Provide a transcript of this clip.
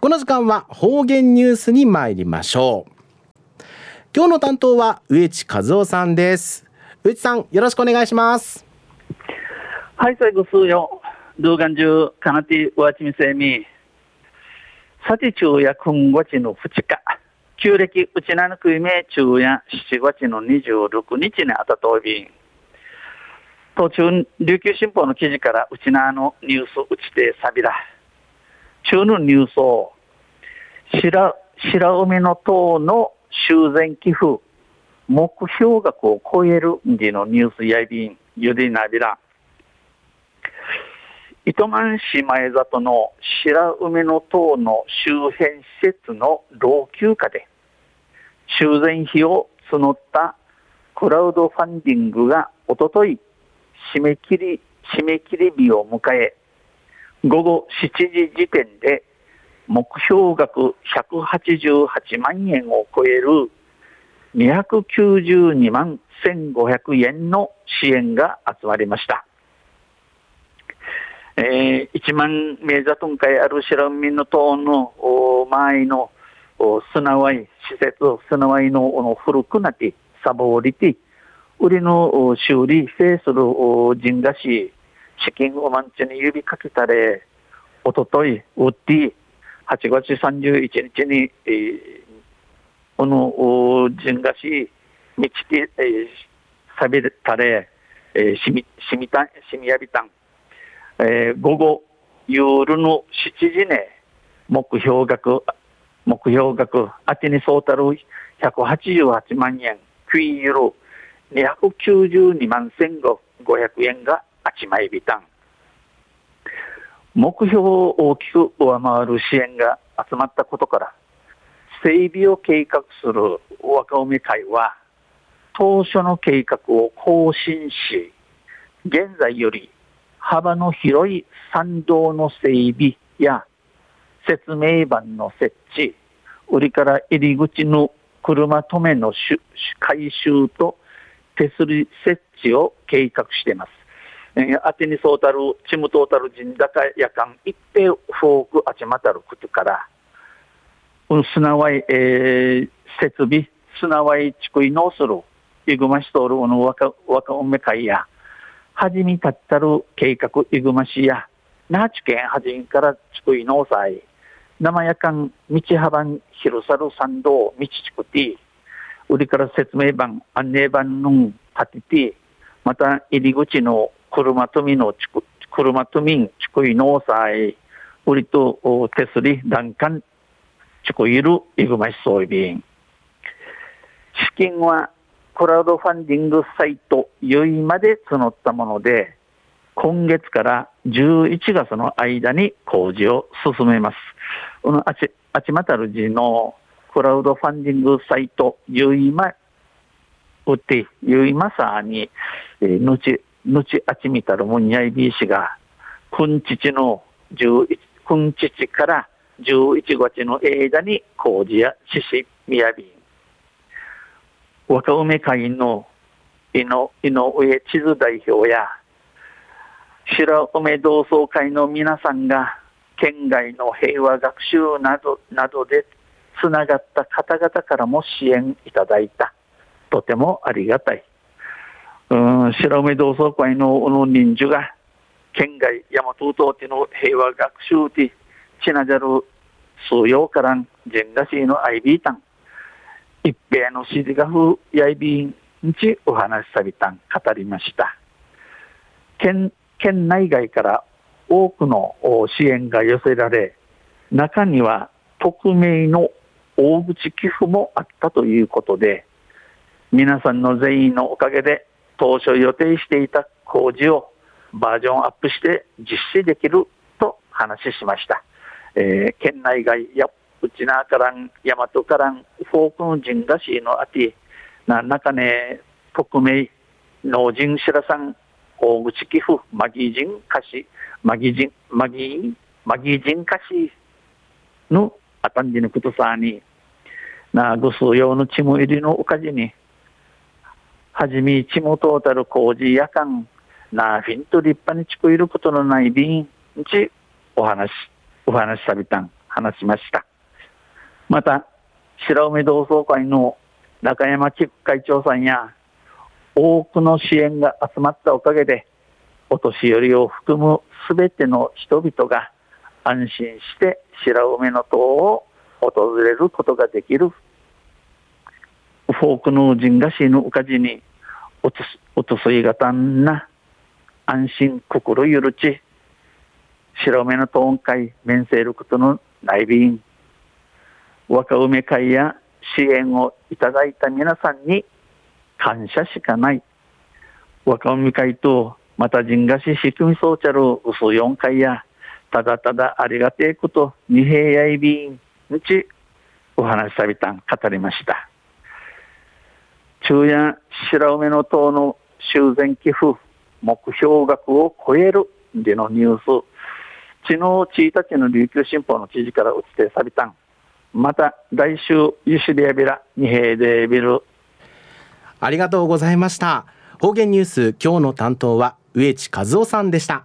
この時間は方言ニュースに参りましょう。今日の担当は植地和夫さんです。植地さんよろしくお願いします。はい最後数よ動画中かなてわちみせみさて中夜今月の2日。旧暦うちなぬくいめ中夜7月の26日にあたとび。途中琉球新報の記事からうちなのニュースうちてさびら中のニュースを白白海の塔の修繕寄付目標額を超えるんでのニュースやいびんゆでなびら糸満市前里の白海の塔の周辺施設の老朽化で修繕費を募ったクラウドファンディングがおととい締め切り締め切り日を迎え午後7時時点で目標額188万円を超える292万1500円の支援が集まりました。えー、1万名座トン会ある白海の島の周りの砂わい施設、砂わいの古くなってサボりて、売りの修理、制する人がし、資金を満ちに指かけたれ、おととい、売って、8月31日に、えー、この人がし、道で、えー、さびたれ、えー、しみ、しみたん、しみやびたん、えー、午後、夜の7時ね、目標額、目標額、あてにそうたる188万円、クイユロ、292万1500円があちまいびたん。目標を大きく上回る支援が集まったことから、整備を計画する若梅会は、当初の計画を更新し、現在より幅の広い参道の整備や説明板の設置、売りから入り口の車止めの回収と手すり設置を計画しています。えー、あてにそうたる、ちむとうたる人高夜間一平フォークあちまたることから、うん、すなわい、えー、設備、すなわい地区いのする、いぐましとおるの若、若おめ会や、はじみたったる計画いぐましや、那覇地県はじんから地区いのさい、生やかん道幅広さる参道道地区て、売りから説明板、案内板の立てて、また入り口の車とみの地区、車とみん地区いのさい、売りと手すり、段階、地区いるいぐましそういびん。資金はクラウドファンディングサイト、ゆいまで募ったもので、今月から11月の間に工事を進めます。このあち、あちまたるじのクラウドファンディングサイト、ゆいま、うって、ゆいまさに、えー、のち、のちあちみたるもんやいびいしが、くんちちの11、くんちちから11月の間に工事やししみやびん。若梅会員の井上地図代表や白梅同窓会の皆さんが県外の平和学習などなどでつながった方々からも支援いただいた。とてもありがたい。白梅同窓会のの人数が県外大和東地の平和学習地ちなじゃる数曜からんジェンダシーのアイビータン一平の指示がふやいびんちお話しさびたん語りました。県、県内外から多くの支援が寄せられ、中には匿名の大口寄付もあったということで、皆さんの全員のおかげで当初予定していた工事をバージョンアップして実施できると話しました。えー、県内外やうちなからん、大和からん、フォークの人がしいのあて、な、中ね、匿名、農人白さん、大口寄付、マギー人歌詞、マギー人、マギ、マギ人歌詞のあたんじのことさに、な、ぐす用のちむ入りのおかじに、はじめちむとうたる工事やかん、な、フィンと立派にちくいることのないびんち、お話、お話さびたん。話しました。また、白梅同窓会の中山地区会長さんや多くの支援が集まったおかげで、お年寄りを含むすべての人々が安心して白梅の塔を訪れることができる。フォークの人が死ぬうかじに、おつおとすいがたんな安心心ゆるち、白梅のトーン会面せることの内便、若梅会や支援をいただいた皆さんに感謝しかない。若梅会とまた人賀市仕組みそうちゃる嘘4回や、ただただありがてえこと、二平やいびん、うち、お話しさびたん語りました。昼夜白梅の塔の修繕寄付目標額を超えるでのニュース、昨日1日の琉球新報の記事から打ちてさびたん。また来週、ゆしりやびら、二平でビル。ありがとうございました。方言ニュース今日の担当は植地和夫さんでした。